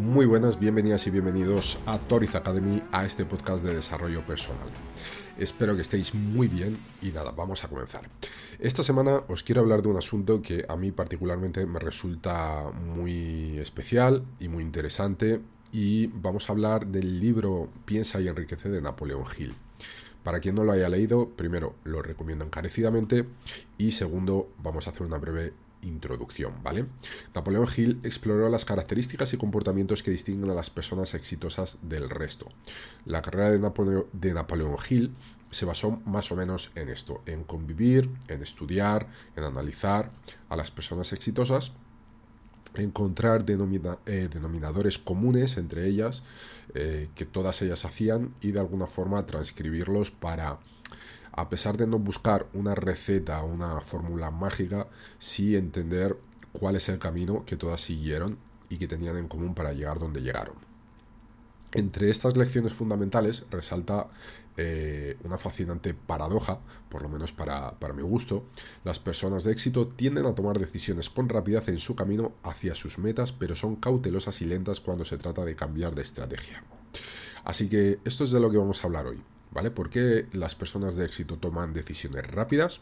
Muy buenas, bienvenidas y bienvenidos a Toriz Academy, a este podcast de desarrollo personal. Espero que estéis muy bien y nada, vamos a comenzar. Esta semana os quiero hablar de un asunto que a mí particularmente me resulta muy especial y muy interesante y vamos a hablar del libro Piensa y enriquece de Napoleón Hill. Para quien no lo haya leído, primero lo recomiendo encarecidamente y segundo vamos a hacer una breve introducción, ¿vale? Napoleón Hill exploró las características y comportamientos que distinguen a las personas exitosas del resto. La carrera de, de Napoleón Hill se basó más o menos en esto, en convivir, en estudiar, en analizar a las personas exitosas encontrar eh, denominadores comunes entre ellas eh, que todas ellas hacían y de alguna forma transcribirlos para a pesar de no buscar una receta, una fórmula mágica, sí entender cuál es el camino que todas siguieron y que tenían en común para llegar donde llegaron. Entre estas lecciones fundamentales resalta eh, una fascinante paradoja, por lo menos para, para, mi gusto. Las personas de éxito tienden a tomar decisiones con rapidez en su camino hacia sus metas, pero son cautelosas y lentas cuando se trata de cambiar de estrategia. Así que esto es de lo que vamos a hablar hoy. ¿Vale? Porque las personas de éxito toman decisiones rápidas,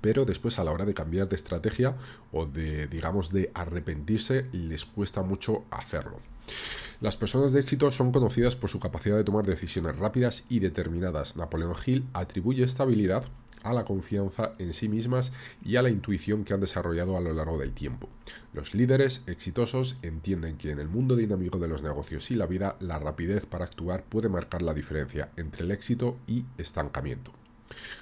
pero después a la hora de cambiar de estrategia o de, digamos, de arrepentirse, les cuesta mucho hacerlo. Las personas de éxito son conocidas por su capacidad de tomar decisiones rápidas y determinadas. Napoleón Hill atribuye esta habilidad a la confianza en sí mismas y a la intuición que han desarrollado a lo largo del tiempo. Los líderes exitosos entienden que en el mundo dinámico de los negocios y la vida, la rapidez para actuar puede marcar la diferencia entre el éxito y estancamiento.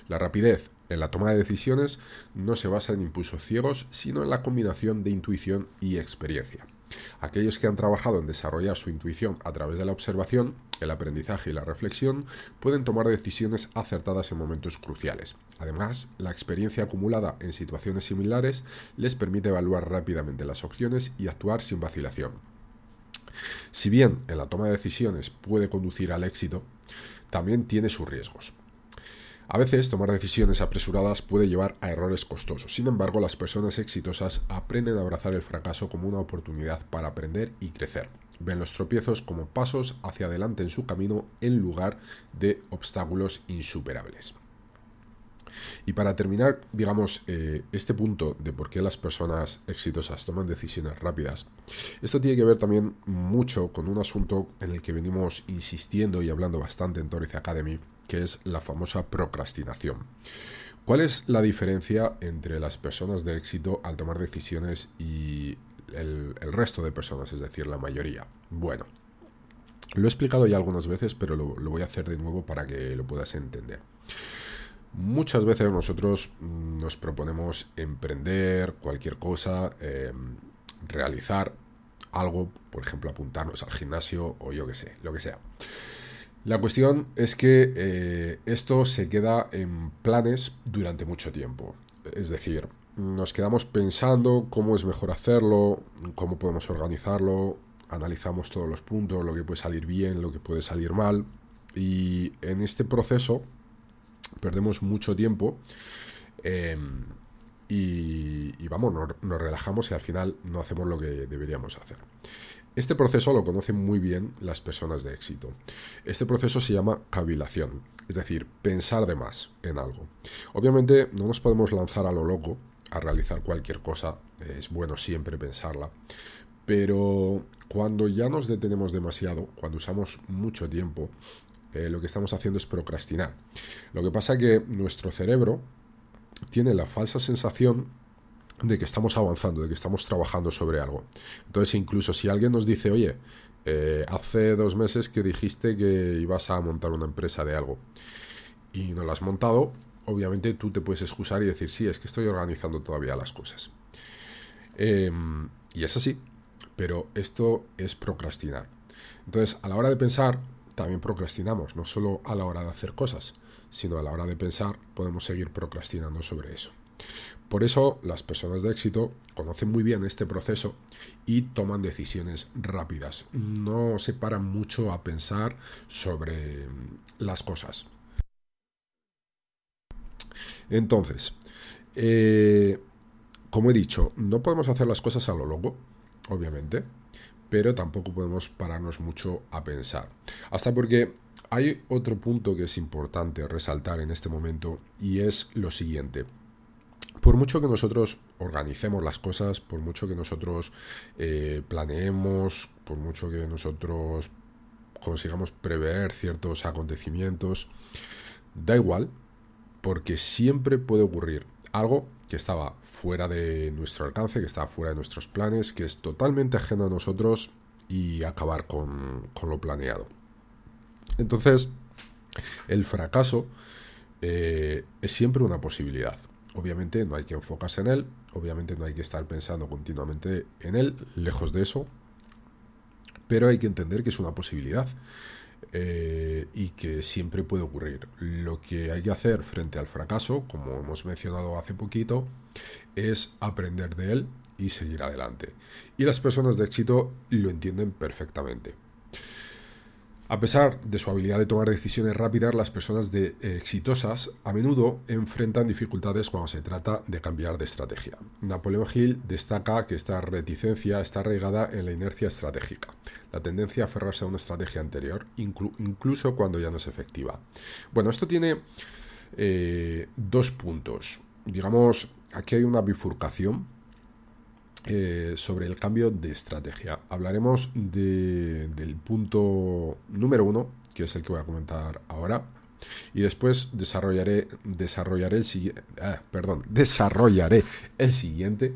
La rapidez en la toma de decisiones no se basa en impulsos ciegos, sino en la combinación de intuición y experiencia. Aquellos que han trabajado en desarrollar su intuición a través de la observación, el aprendizaje y la reflexión pueden tomar decisiones acertadas en momentos cruciales. Además, la experiencia acumulada en situaciones similares les permite evaluar rápidamente las opciones y actuar sin vacilación. Si bien en la toma de decisiones puede conducir al éxito, también tiene sus riesgos. A veces tomar decisiones apresuradas puede llevar a errores costosos. Sin embargo, las personas exitosas aprenden a abrazar el fracaso como una oportunidad para aprender y crecer. Ven los tropiezos como pasos hacia adelante en su camino en lugar de obstáculos insuperables. Y para terminar, digamos, eh, este punto de por qué las personas exitosas toman decisiones rápidas, esto tiene que ver también mucho con un asunto en el que venimos insistiendo y hablando bastante en Torres Academy, que es la famosa procrastinación. ¿Cuál es la diferencia entre las personas de éxito al tomar decisiones y el, resto de personas, es decir, la mayoría? Bueno, lo he explicado ya algunas veces, pero lo, voy a hacer de nuevo para que lo puedas entender. Muchas veces nosotros mm, nos proponemos emprender cualquier cosa, em, realizar algo, por ejemplo, apuntarnos al gimnasio o yo que sé, lo que sea. La cuestión es que eh, esto se queda en planes durante mucho tiempo. Es decir, nos quedamos pensando cómo es mejor hacerlo, cómo podemos organizarlo, analizamos todos los puntos, lo que puede salir bien, lo que puede salir mal. Y en este proceso perdemos mucho tiempo em, y, vamos, nos relajamos y al final no hacemos lo que deberíamos hacer. Este proceso lo conocen muy bien las personas de éxito. Este proceso se llama cavilación, es decir, pensar de más en algo. Obviamente no nos podemos lanzar a lo loco a realizar cualquier cosa, es bueno siempre pensarla, pero cuando ya nos detenemos demasiado, cuando usamos mucho tiempo eh, lo que estamos haciendo es procrastinar. Lo que pasa es que nuestro cerebro tiene la falsa sensación de que estamos avanzando, de que estamos trabajando sobre algo. Entonces, incluso si alguien nos dice, oye, eh, hace dos meses que dijiste que ibas a montar una empresa de algo y no la has montado, obviamente tú te puedes excusar y decir, sí, es que estoy organizando todavía las cosas. Em, y es así, pero esto es procrastinar. Entonces, a la hora de pensar, también procrastinamos, no solo a la hora de hacer cosas, sino a la hora de pensar podemos seguir procrastinando sobre eso. Por eso las personas de éxito conocen muy bien este proceso y toman decisiones rápidas. No se paran mucho a pensar sobre las cosas. Entonces, eh, como he dicho, no podemos hacer las cosas a lo largo, obviamente, pero tampoco podemos pararnos mucho a pensar. Hasta porque hay otro punto que es importante resaltar en este momento y es lo siguiente. Por mucho que nosotros organicemos las cosas, por mucho que nosotros eh, planeemos, por mucho que nosotros consigamos prever ciertos acontecimientos, da igual, porque siempre puede ocurrir algo que estaba fuera de nuestro alcance, que estaba fuera de nuestros planes, que es totalmente ajeno a nosotros y acabar con, lo planeado. Entonces, el fracaso eh, es siempre una posibilidad. Obviamente no hay que enfocarse en él, obviamente no hay que estar pensando continuamente en él, lejos de eso, pero hay que entender que es una posibilidad. Eh, y que siempre puede ocurrir. Lo que hay que hacer frente al fracaso, como hemos mencionado hace poquito, es aprender de él y seguir adelante. Y las personas de éxito lo entienden perfectamente. A pesar de su habilidad de tomar decisiones rápidas, las personas de, eh, exitosas a menudo enfrentan dificultades cuando se trata de cambiar de estrategia. Napoleón Hill destaca que esta reticencia está arraigada en la inercia estratégica, la tendencia a aferrarse a una estrategia anterior, incluso cuando ya no es efectiva. Bueno, esto tiene eh, dos puntos. Digamos, aquí hay una bifurcación eh, sobre el cambio de estrategia. Hablaremos del punto número uno, que es el que voy a comentar ahora. Y después desarrollaré, desarrollaré el ah, perdón, desarrollaré el siguiente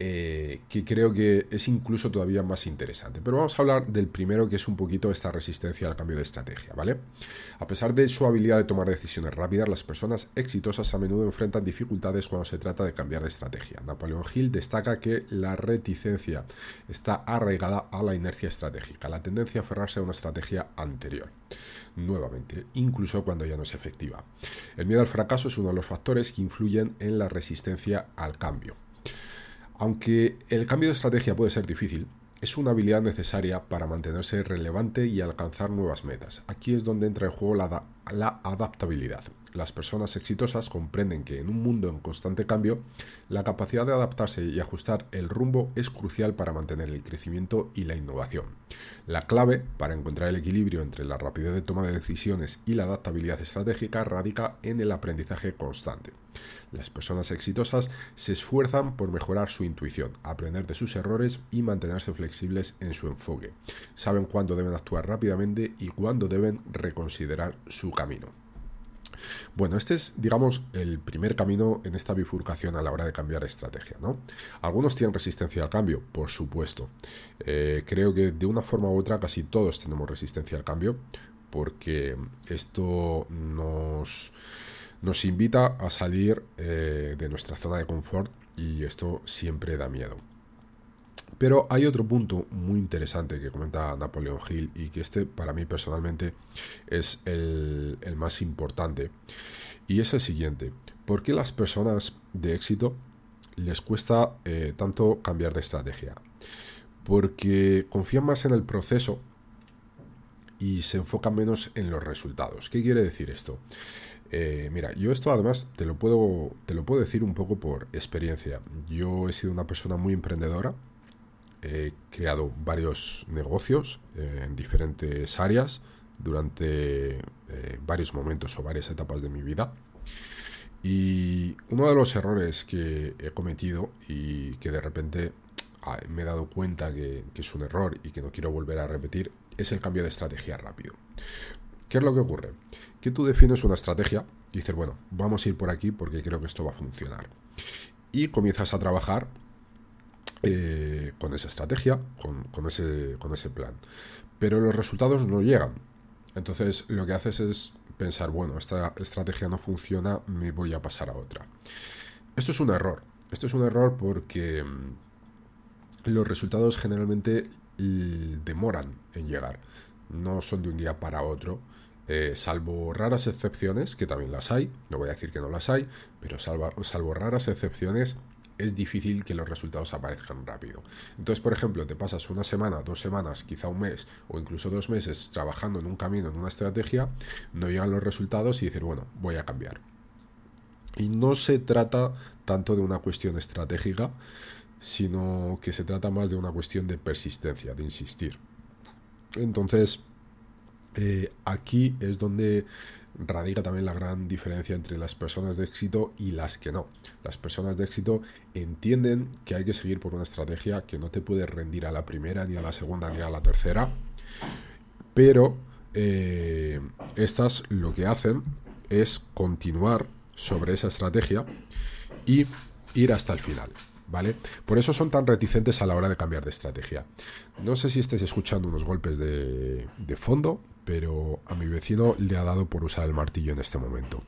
eh, que creo que es incluso todavía más interesante. Pero vamos a hablar del primero, que es un poquito esta resistencia al cambio de estrategia, ¿vale? A pesar de su habilidad de tomar decisiones rápidas, las personas exitosas a menudo enfrentan dificultades cuando se trata de cambiar de estrategia. Napoleón Hill destaca que la reticencia está arraigada a la inercia estratégica, la tendencia a aferrarse a una estrategia anterior nuevamente, incluso cuando ya no es efectiva. El miedo al fracaso es uno de los factores que influyen en la resistencia al cambio. Aunque el cambio de estrategia puede ser difícil, es una habilidad necesaria para mantenerse relevante y alcanzar nuevas metas. Aquí es donde entra en juego la, adaptabilidad. Las personas exitosas comprenden que en un mundo en constante cambio, la capacidad de adaptarse y ajustar el rumbo es crucial para mantener el crecimiento y la innovación. La clave para encontrar el equilibrio entre la rapidez de toma de decisiones y la adaptabilidad estratégica radica en el aprendizaje constante. Las personas exitosas se esfuerzan por mejorar su intuición, aprender de sus errores y mantenerse flexibles en su enfoque. Saben cuándo deben actuar rápidamente y cuándo deben reconsiderar su camino. Bueno, este es, digamos, el primer camino en esta bifurcación a la hora de cambiar estrategia, ¿no? Algunos tienen resistencia al cambio, por supuesto. Eh, creo que de una forma u otra casi todos tenemos resistencia al cambio, porque esto nos nos invita a salir eh, de nuestra zona de confort y esto siempre da miedo. Pero hay otro punto muy interesante que comenta Napoleón Hill y que este para mí personalmente es el, más importante. Y es el siguiente. ¿Por qué las personas de éxito les cuesta eh, tanto cambiar de estrategia? Porque confían más en el proceso y se enfocan menos en los resultados. ¿Qué quiere decir esto? Eh, mira, yo esto además te lo, puedo, te lo puedo decir un poco por experiencia. Yo he sido una persona muy emprendedora, he creado varios negocios eh, en diferentes áreas durante eh, varios momentos o varias etapas de mi vida. Y uno de los errores que he cometido y que de repente ah, me he dado cuenta que, que es un error y que no quiero volver a repetir es el cambio de estrategia rápido. ¿Qué es lo que ocurre? Que tú defines una estrategia y dices, bueno, vamos a ir por aquí porque creo que esto va a funcionar. Y comienzas a trabajar eh, con esa estrategia, con, ese, plan. Pero los resultados no llegan. Entonces lo que haces es pensar, bueno, esta estrategia no funciona, me voy a pasar a otra. Esto es un error. Esto es un error porque mm, los resultados generalmente demoran en llegar. No son de un día para otro. Eh, salvo raras excepciones, que también las hay, no voy a decir que no las hay, pero salvo raras excepciones, es difícil que los resultados aparezcan rápido. Entonces, por ejemplo, te pasas una semana, dos semanas, quizá un mes o incluso dos meses trabajando en un camino, en una estrategia, no llegan los resultados y dices, bueno, voy a cambiar. Y no se trata tanto de una cuestión estratégica, sino que se trata más de una cuestión de persistencia, de insistir. Entonces, eh, aquí es donde radica también la gran diferencia entre las personas de éxito y las que no. Las personas de éxito entienden que hay que seguir por una estrategia que no te puede rendir a la primera, ni a la segunda, ni a la tercera, pero eh, estas lo que hacen es continuar sobre esa estrategia y ir hasta el final. ¿Vale? Por eso son tan reticentes a la hora de cambiar de estrategia. No sé si estáis escuchando unos golpes de, fondo, pero a mi vecino le ha dado por usar el martillo en este momento.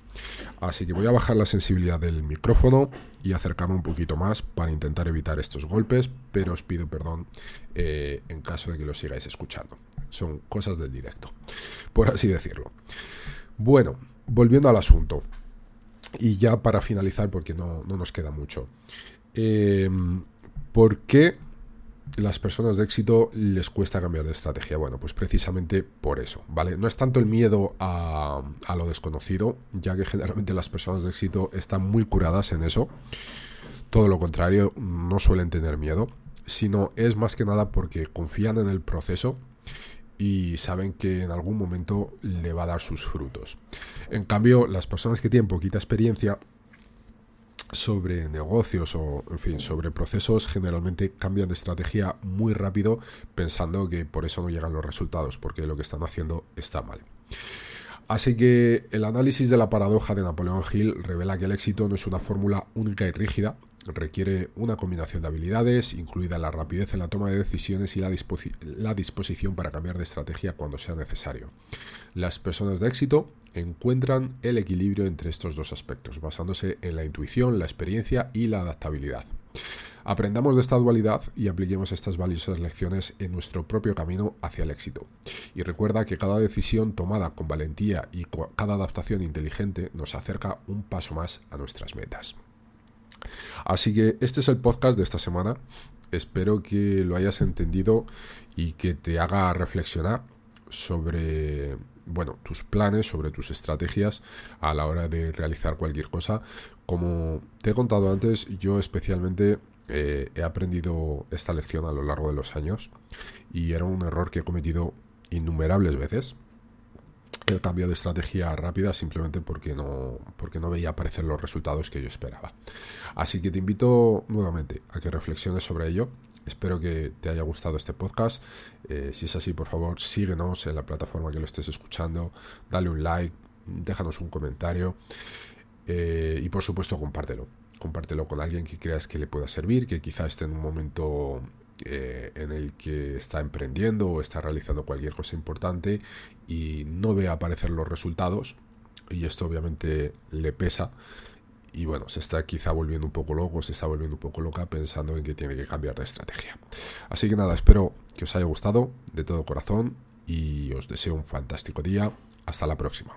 Así que voy a bajar la sensibilidad del micrófono y acercarme un poquito más para intentar evitar estos golpes, pero os pido perdón eh, en caso de que lo sigáis escuchando. Son cosas del directo, por así decirlo. Bueno, volviendo al asunto. Y ya para finalizar, porque no, no nos queda mucho. Em, ¿Por qué las personas de éxito les cuesta cambiar de estrategia? Bueno, pues precisamente por eso, ¿vale? No es tanto el miedo a, lo desconocido, ya que generalmente las personas de éxito están muy curadas en eso. Todo lo contrario, no suelen tener miedo, sino es más que nada porque confían en el proceso y saben que en algún momento le va a dar sus frutos. En cambio, las personas que tienen poquita experiencia sobre negocios o, en fin, sobre procesos, generalmente cambian de estrategia muy rápido pensando que por eso no llegan los resultados, porque lo que están haciendo está mal. Así que el análisis de la paradoja de Napoleón Hill revela que el éxito no es una fórmula única y rígida, requiere una combinación de habilidades, incluida la rapidez en la toma de decisiones y la, la, disposición para cambiar de estrategia cuando sea necesario. Las personas de éxito encuentran el equilibrio entre estos dos aspectos, basándose en la intuición, la experiencia y la adaptabilidad. Aprendamos de esta dualidad y apliquemos estas valiosas lecciones en nuestro propio camino hacia el éxito. Y recuerda que cada decisión tomada con valentía y cada adaptación inteligente nos acerca un paso más a nuestras metas. Así que este es el podcast de esta semana. Espero que lo hayas entendido y que te haga reflexionar sobre bueno, tus planes, sobre tus estrategias a la hora de realizar cualquier cosa. Como te he contado antes, yo especialmente eh, he aprendido esta lección a lo largo de los años y era un error que he cometido innumerables veces. El cambio de estrategia rápida simplemente porque no, porque no veía aparecer los resultados que yo esperaba. Así que te invito nuevamente a que reflexiones sobre ello. Espero que te haya gustado este podcast. Eh, si es así, por favor, síguenos en la plataforma que lo estés escuchando. Dale un like, déjanos un comentario. Eh, y por supuesto, compártelo compártelo con alguien que creas que le pueda servir, que quizá esté en un momento eh, en el que está emprendiendo o está realizando cualquier cosa importante y no ve aparecer los resultados y esto obviamente le pesa y bueno, se está quizá volviendo un poco loco, se está volviendo un poco loca pensando en que tiene que cambiar de estrategia. Así que nada, espero que os haya gustado de todo corazón y os deseo un fantástico día. Hasta la próxima.